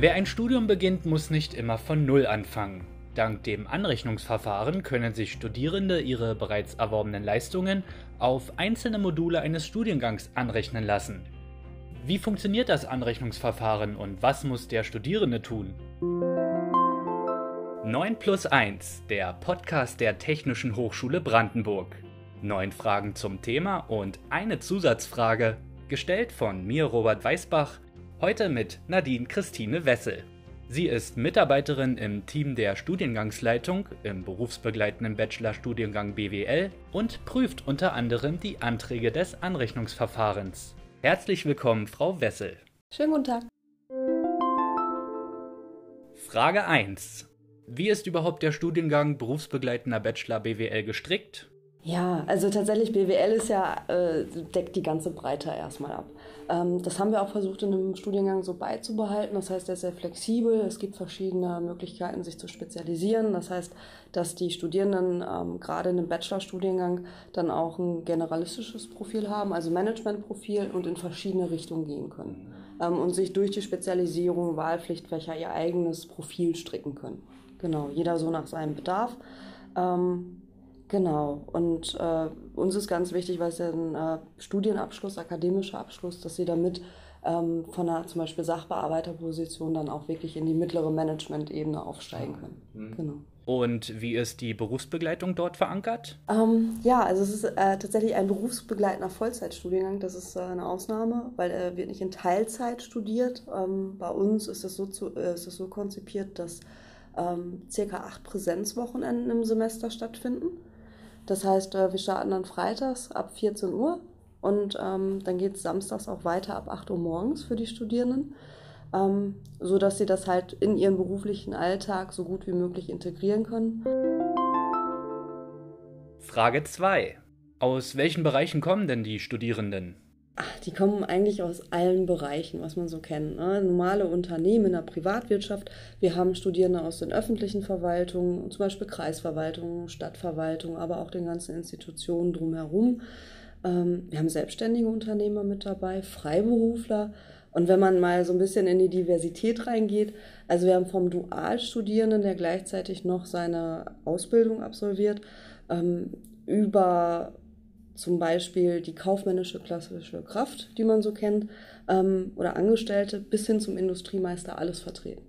Wer ein Studium beginnt, muss nicht immer von Null anfangen. Dank dem Anrechnungsverfahren können sich Studierende ihre bereits erworbenen Leistungen auf einzelne Module eines Studiengangs anrechnen lassen. Wie funktioniert das Anrechnungsverfahren und was muss der Studierende tun? 9 plus 1, der Podcast der Technischen Hochschule Brandenburg. Neun Fragen zum Thema und eine Zusatzfrage, gestellt von mir Robert Weißbach, heute mit Nadine Christine Wessel. Sie ist Mitarbeiterin im Team der Studiengangsleitung im berufsbegleitenden Bachelorstudiengang BWL und prüft unter anderem die Anträge des Anrechnungsverfahrens. Herzlich willkommen, Frau Wessel. Schönen guten Tag. Frage 1. Wie ist überhaupt der Studiengang berufsbegleitender Bachelor BWL gestrickt? Ja, also tatsächlich BWL ist ja, äh, deckt die ganze Breite erstmal ab. Ähm, das haben wir auch versucht in einem Studiengang so beizubehalten. Das heißt, er ist sehr flexibel. Es gibt verschiedene Möglichkeiten, sich zu spezialisieren. Das heißt, dass die Studierenden ähm, gerade in einem Bachelorstudiengang dann auch ein generalistisches Profil haben, also Managementprofil und in verschiedene Richtungen gehen können. Ähm, und sich durch die Spezialisierung, Wahlpflichtfächer ihr eigenes Profil stricken können. Genau, jeder so nach seinem Bedarf. Ähm, Genau. Und äh, uns ist ganz wichtig, weil es ja ein äh, Studienabschluss, akademischer Abschluss, dass sie damit ähm, von einer zum Beispiel Sachbearbeiterposition dann auch wirklich in die mittlere Management-Ebene aufsteigen können. Mhm. Genau. Und wie ist die Berufsbegleitung dort verankert? Ähm, ja, also es ist äh, tatsächlich ein berufsbegleitender Vollzeitstudiengang. Das ist äh, eine Ausnahme, weil er wird nicht in Teilzeit studiert. Ähm, bei uns ist es so, zu, äh, ist es so konzipiert, dass ähm, circa acht Präsenzwochenenden im Semester stattfinden. Das heißt, äh, wir starten dann freitags ab 14 Uhr und ähm, dann geht es samstags auch weiter ab 8 Uhr morgens für die Studierenden, ähm, sodass sie das halt in ihren beruflichen Alltag so gut wie möglich integrieren können. Frage 2. Aus welchen Bereichen kommen denn die Studierenden? Die kommen eigentlich aus allen Bereichen, was man so kennt. Ne? Normale Unternehmen in der Privatwirtschaft. Wir haben Studierende aus den öffentlichen Verwaltungen, zum Beispiel Kreisverwaltungen, Stadtverwaltung, aber auch den ganzen Institutionen drumherum. Ähm, wir haben selbstständige Unternehmer mit dabei, Freiberufler. Und wenn man mal so ein bisschen in die Diversität reingeht, also wir haben vom Dualstudierenden, der gleichzeitig noch seine Ausbildung absolviert, ähm, über zum Beispiel die kaufmännische klassische Kraft, die man so kennt, ähm, oder Angestellte bis hin zum Industriemeister alles vertreten.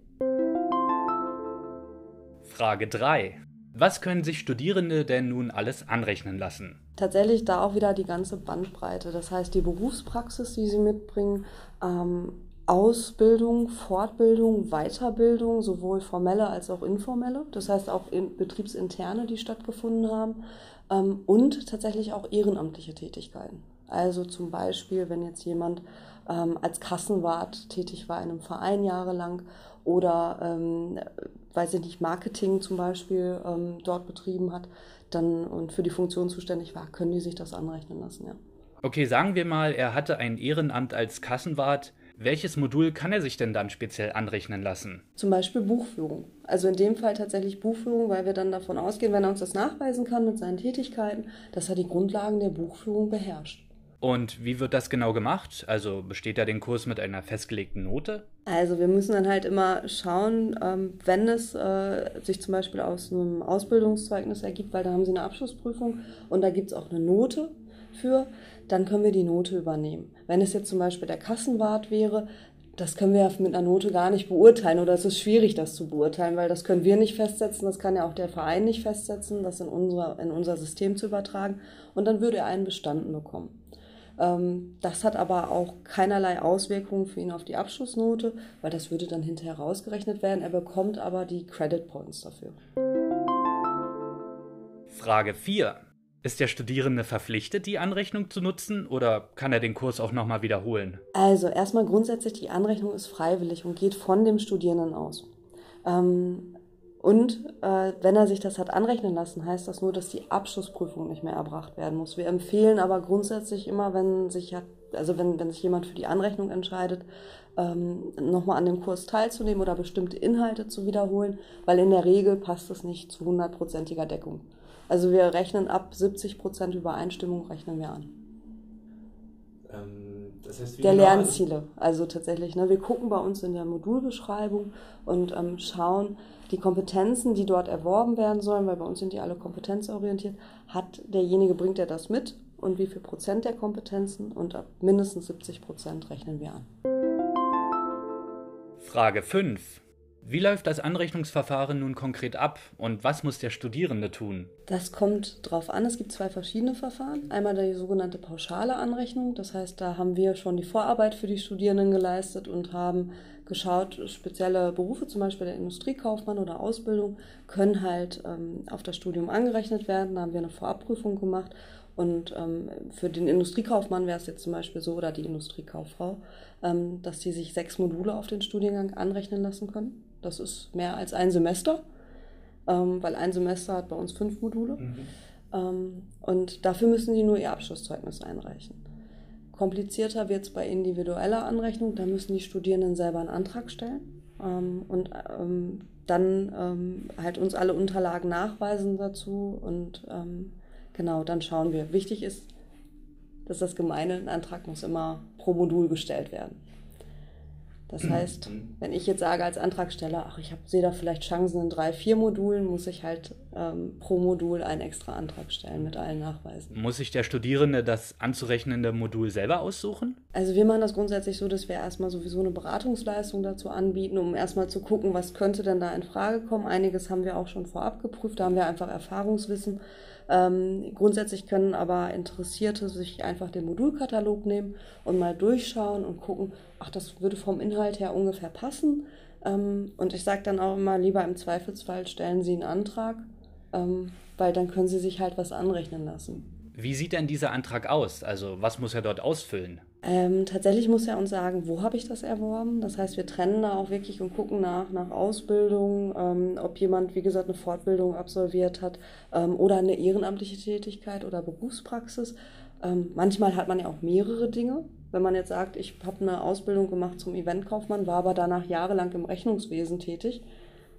Frage 3. Was können sich Studierende denn nun alles anrechnen lassen? Tatsächlich da auch wieder die ganze Bandbreite. Das heißt, die Berufspraxis, die sie mitbringen, ähm, Ausbildung, Fortbildung, Weiterbildung, sowohl formelle als auch informelle. Das heißt auch in betriebsinterne, die stattgefunden haben ähm, und tatsächlich auch ehrenamtliche Tätigkeiten. Also zum Beispiel, wenn jetzt jemand ähm, als Kassenwart tätig war in einem Verein jahrelang oder, ähm, weiß ich nicht, Marketing zum Beispiel ähm, dort betrieben hat dann und für die Funktion zuständig war, können die sich das anrechnen lassen, ja. Okay, sagen wir mal, er hatte ein Ehrenamt als Kassenwart. Welches Modul kann er sich denn dann speziell anrechnen lassen? Zum Beispiel Buchführung. Also in dem Fall tatsächlich Buchführung, weil wir dann davon ausgehen, wenn er uns das nachweisen kann mit seinen Tätigkeiten, dass er die Grundlagen der Buchführung beherrscht. Und wie wird das genau gemacht? Also besteht da den Kurs mit einer festgelegten Note? Also wir müssen dann halt immer schauen, ähm, wenn es äh, sich zum Beispiel aus einem Ausbildungszeugnis ergibt, weil da haben sie eine Abschlussprüfung und da gibt es auch eine Note für, dann können wir die Note übernehmen. Wenn es jetzt zum Beispiel der Kassenwart wäre, das können wir mit einer Note gar nicht beurteilen oder es ist schwierig, das zu beurteilen, weil das können wir nicht festsetzen, das kann ja auch der Verein nicht festsetzen, das in unser, in unser System zu übertragen und dann würde er einen bestanden bekommen. Ähm, das hat aber auch keinerlei Auswirkungen für ihn auf die Abschlussnote, weil das würde dann hinterher rausgerechnet werden. Er bekommt aber die Credit Points dafür. Frage 4. Ist der Studierende verpflichtet, die Anrechnung zu nutzen oder kann er den Kurs auch nochmal wiederholen? Also erstmal grundsätzlich, die Anrechnung ist freiwillig und geht von dem Studierenden aus. Ähm, und äh, wenn er sich das hat anrechnen lassen, heißt das nur, dass die Abschlussprüfung nicht mehr erbracht werden muss. Wir empfehlen aber grundsätzlich immer, wenn sich hat, also wenn, wenn sich jemand für die Anrechnung entscheidet, ähm, nochmal an dem Kurs teilzunehmen oder bestimmte Inhalte zu wiederholen, weil in der Regel passt es nicht zu hundertprozentiger Deckung. Also wir rechnen ab 70 Prozent Übereinstimmung rechnen wir an. Ähm, Das heißt, der Lernziele. Also tatsächlich, ne, wir gucken bei uns in der Modulbeschreibung und ähm, schauen, die Kompetenzen, die dort erworben werden sollen, weil bei uns sind die alle kompetenzorientiert, hat derjenige, bringt er das mit und wie viel Prozent der Kompetenzen und ab mindestens 70 Prozent rechnen wir an. Frage 5. Wie läuft das Anrechnungsverfahren nun konkret ab und was muss der Studierende tun? Das kommt drauf an. Es gibt zwei verschiedene Verfahren. Einmal die sogenannte pauschale Anrechnung. Das heißt, da haben wir schon die Vorarbeit für die Studierenden geleistet und haben geschaut, spezielle Berufe, zum Beispiel der Industriekaufmann oder Ausbildung, können halt ähm, auf das Studium angerechnet werden. Da haben wir eine Vorabprüfung gemacht und ähm, für den Industriekaufmann wäre es jetzt zum Beispiel so, oder die Industriekauffrau, ähm, dass die sich sechs Module auf den Studiengang anrechnen lassen können. Das ist mehr als ein Semester, ähm, weil ein Semester hat bei uns fünf Module. Mhm. Ähm, und dafür müssen die nur ihr Abschlusszeugnis einreichen. Komplizierter wird es bei individueller Anrechnung, da müssen die Studierenden selber einen Antrag stellen ähm, und ähm, dann halt uns alle Unterlagen nachweisen dazu und Genau, dann schauen wir. Wichtig ist, dass das Gemeine, ein Antrag muss immer pro Modul gestellt werden. Das heißt, wenn ich jetzt sage als Antragsteller, ach, ich sehe da vielleicht Chancen in drei, vier Modulen, muss ich halt ähm, pro Modul einen extra Antrag stellen mit allen Nachweisen. Muss sich der Studierende das anzurechnende Modul selber aussuchen? Also wir machen das grundsätzlich so, dass wir erstmal sowieso eine Beratungsleistung dazu anbieten, um erstmal zu gucken, was könnte denn da in Frage kommen. Einiges haben wir auch schon vorab geprüft, da haben wir einfach Erfahrungswissen. Ähm, grundsätzlich können aber Interessierte sich einfach den Modulkatalog nehmen und mal durchschauen und gucken, ach, das würde vom Inhalt her ungefähr passen. Ähm, und ich sage dann auch immer, lieber im Zweifelsfall stellen Sie einen Antrag, ähm, weil dann können Sie sich halt was anrechnen lassen. Wie sieht denn dieser Antrag aus? Also was muss er dort ausfüllen? Ähm, tatsächlich muss er uns sagen, wo habe ich das erworben. Das heißt, wir trennen da auch wirklich und gucken nach, nach Ausbildung, ähm, ob jemand, wie gesagt, eine Fortbildung absolviert hat ähm, oder eine ehrenamtliche Tätigkeit oder Berufspraxis. Ähm, manchmal hat man ja auch mehrere Dinge. Wenn man jetzt sagt, ich habe eine Ausbildung gemacht zum Eventkaufmann, war aber danach jahrelang im Rechnungswesen tätig.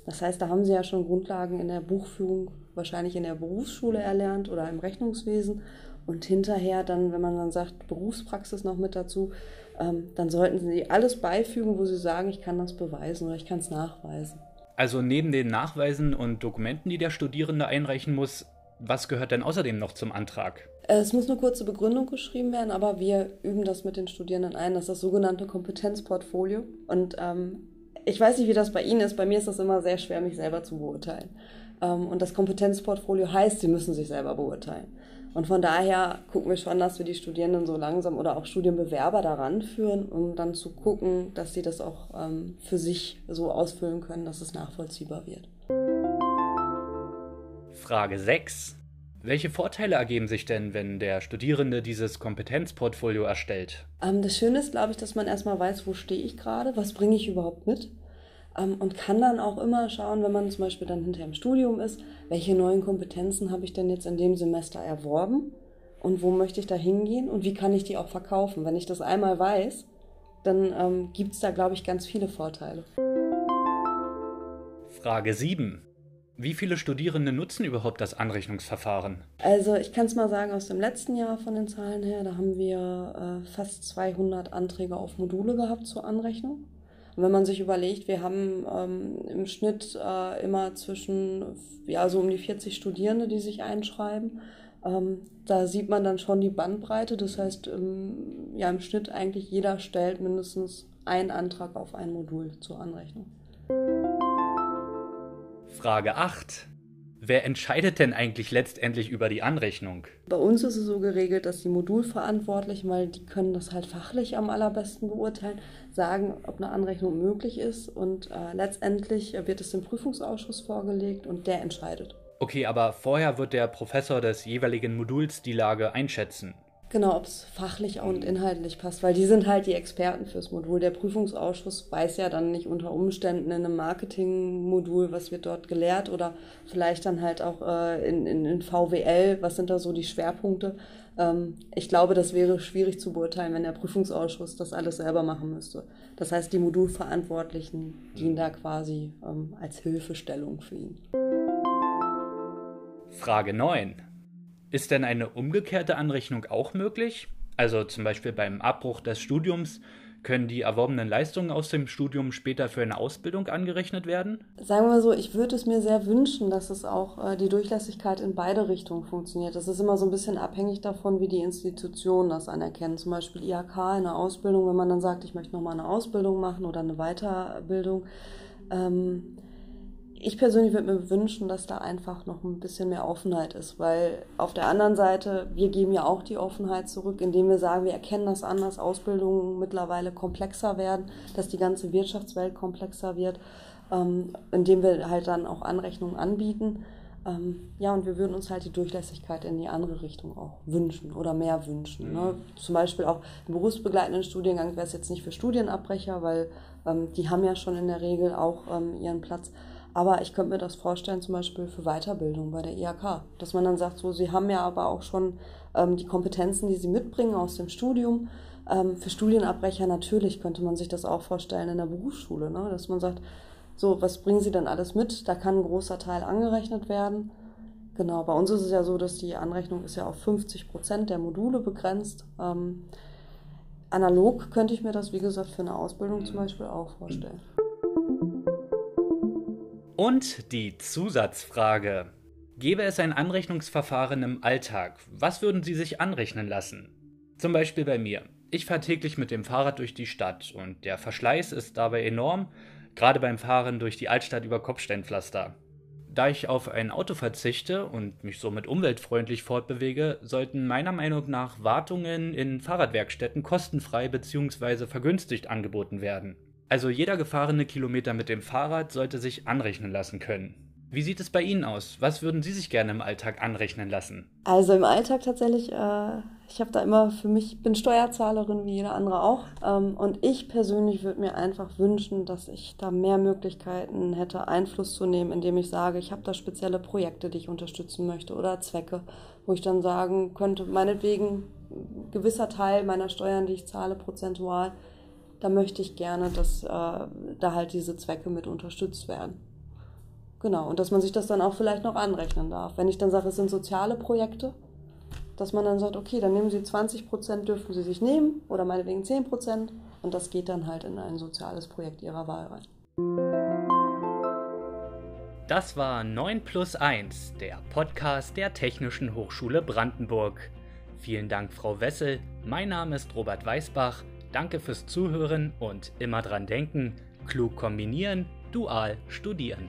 Das heißt, da haben Sie ja schon Grundlagen in der Buchführung, wahrscheinlich in der Berufsschule erlernt oder im Rechnungswesen. Und hinterher dann, wenn man dann sagt, Berufspraxis noch mit dazu, ähm, dann sollten Sie alles beifügen, wo Sie sagen, ich kann das beweisen oder ich kann es nachweisen. Also neben den Nachweisen und Dokumenten, die der Studierende einreichen muss, was gehört denn außerdem noch zum Antrag? Es muss eine kurze Begründung geschrieben werden, aber wir üben das mit den Studierenden ein. Das ist das sogenannte Kompetenzportfolio. Und ähm, ich weiß nicht, wie das bei Ihnen ist. Bei mir ist das immer sehr schwer, mich selber zu beurteilen. Ähm, und das Kompetenzportfolio heißt, Sie müssen sich selber beurteilen. Und von daher gucken wir schon, dass wir die Studierenden so langsam oder auch Studienbewerber daran führen, um dann zu gucken, dass sie das auch ähm, für sich so ausfüllen können, dass es nachvollziehbar wird. Frage 6. Welche Vorteile ergeben sich denn, wenn der Studierende dieses Kompetenzportfolio erstellt? Ähm, das Schöne ist, glaube ich, dass man erstmal weiß, wo stehe ich gerade, was bringe ich überhaupt mit und kann dann auch immer schauen, wenn man zum Beispiel dann hinter im Studium ist, welche neuen Kompetenzen habe ich denn jetzt in dem Semester erworben und wo möchte ich da hingehen und wie kann ich die auch verkaufen. Wenn ich das einmal weiß, dann ähm, gibt es da, glaube ich, ganz viele Vorteile. Frage 7. Wie viele Studierende nutzen überhaupt das Anrechnungsverfahren? Also ich kann es mal sagen, aus dem letzten Jahr von den Zahlen her, da haben wir äh, fast 200 Anträge auf Module gehabt zur Anrechnung. Und wenn man sich überlegt, wir haben ähm, im Schnitt äh, immer zwischen, ja, so um die 40 Studierende, die sich einschreiben. Ähm, da sieht man dann schon die Bandbreite. Das heißt, ähm, ja, im Schnitt eigentlich jeder stellt mindestens einen Antrag auf ein Modul zur Anrechnung. Frage 8. Wer entscheidet denn eigentlich letztendlich über die Anrechnung? Bei uns ist es so geregelt, dass die Modulverantwortlichen, weil die können das halt fachlich am allerbesten beurteilen, sagen, ob eine Anrechnung möglich ist. Und äh, letztendlich wird es dem Prüfungsausschuss vorgelegt und der entscheidet. Okay, aber vorher wird der Professor des jeweiligen Moduls die Lage einschätzen. Genau, ob es fachlich und inhaltlich passt, weil die sind halt die Experten fürs Modul. Der Prüfungsausschuss weiß ja dann nicht unter Umständen in einem Marketingmodul, was wird dort gelehrt oder vielleicht dann halt auch äh, in, in, in VWL, was sind da so die Schwerpunkte. Ähm, ich glaube, das wäre schwierig zu beurteilen, wenn der Prüfungsausschuss das alles selber machen müsste. Das heißt, die Modulverantwortlichen dienen da quasi ähm, als Hilfestellung für ihn. Frage 9. Ist denn eine umgekehrte Anrechnung auch möglich? Also zum Beispiel beim Abbruch des Studiums können die erworbenen Leistungen aus dem Studium später für eine Ausbildung angerechnet werden? Sagen wir so, ich würde es mir sehr wünschen, dass es auch äh, die Durchlässigkeit in beide Richtungen funktioniert. Das ist immer so ein bisschen abhängig davon, wie die Institutionen das anerkennen. Zum Beispiel IHK in der Ausbildung, wenn man dann sagt, ich möchte nochmal eine Ausbildung machen oder eine Weiterbildung. Ähm, ich persönlich würde mir wünschen, dass da einfach noch ein bisschen mehr Offenheit ist, weil auf der anderen Seite, wir geben ja auch die Offenheit zurück, indem wir sagen, wir erkennen das an, dass Ausbildungen mittlerweile komplexer werden, dass die ganze Wirtschaftswelt komplexer wird, ähm, indem wir halt dann auch Anrechnungen anbieten. Ähm, ja, und wir würden uns halt die Durchlässigkeit in die andere Richtung auch wünschen oder mehr wünschen. Ne? Mhm. Zum Beispiel auch im berufsbegleitenden Studiengang wäre es jetzt nicht für Studienabbrecher, weil ähm, die haben ja schon in der Regel auch ähm, ihren Platz. Aber ich könnte mir das vorstellen, zum Beispiel für Weiterbildung bei der IHK, dass man dann sagt, so, Sie haben ja aber auch schon ähm, die Kompetenzen, die Sie mitbringen aus dem Studium. Ähm, für Studienabbrecher natürlich könnte man sich das auch vorstellen in der Berufsschule, ne? dass man sagt, so, was bringen Sie denn alles mit? Da kann ein großer Teil angerechnet werden. Genau, bei uns ist es ja so, dass die Anrechnung ist ja auf 50 Prozent der Module begrenzt. Ähm, analog könnte ich mir das, wie gesagt, für eine Ausbildung zum Beispiel auch vorstellen. Und die Zusatzfrage. Gäbe es ein Anrechnungsverfahren im Alltag, was würden Sie sich anrechnen lassen? Zum Beispiel bei mir. Ich fahre täglich mit dem Fahrrad durch die Stadt und der Verschleiß ist dabei enorm, gerade beim Fahren durch die Altstadt über Kopfsteinpflaster. Da ich auf ein Auto verzichte und mich somit umweltfreundlich fortbewege, sollten meiner Meinung nach Wartungen in Fahrradwerkstätten kostenfrei bzw. vergünstigt angeboten werden. Also jeder gefahrene Kilometer mit dem Fahrrad sollte sich anrechnen lassen können. Wie sieht es bei Ihnen aus? Was würden Sie sich gerne im Alltag anrechnen lassen? Also im Alltag tatsächlich, äh, ich habe da immer für mich, ich bin Steuerzahlerin wie jeder andere auch. Ähm, und ich persönlich würde mir einfach wünschen, dass ich da mehr Möglichkeiten hätte, Einfluss zu nehmen, indem ich sage, ich habe da spezielle Projekte, die ich unterstützen möchte oder Zwecke, wo ich dann sagen könnte, meinetwegen ein gewisser Teil meiner Steuern, die ich zahle, prozentual, da möchte ich gerne, dass äh, da halt diese Zwecke mit unterstützt werden. Genau, und dass man sich das dann auch vielleicht noch anrechnen darf. Wenn ich dann sage, es sind soziale Projekte, dass man dann sagt, okay, dann nehmen Sie 20 Prozent, dürfen Sie sich nehmen oder meinetwegen 10 Prozent und das geht dann halt in ein soziales Projekt Ihrer Wahl rein. Das war 9 plus 1, der Podcast der Technischen Hochschule Brandenburg. Vielen Dank, Frau Wessel. Mein Name ist Robert Weißbach. Danke fürs Zuhören und immer dran denken, klug kombinieren, dual studieren.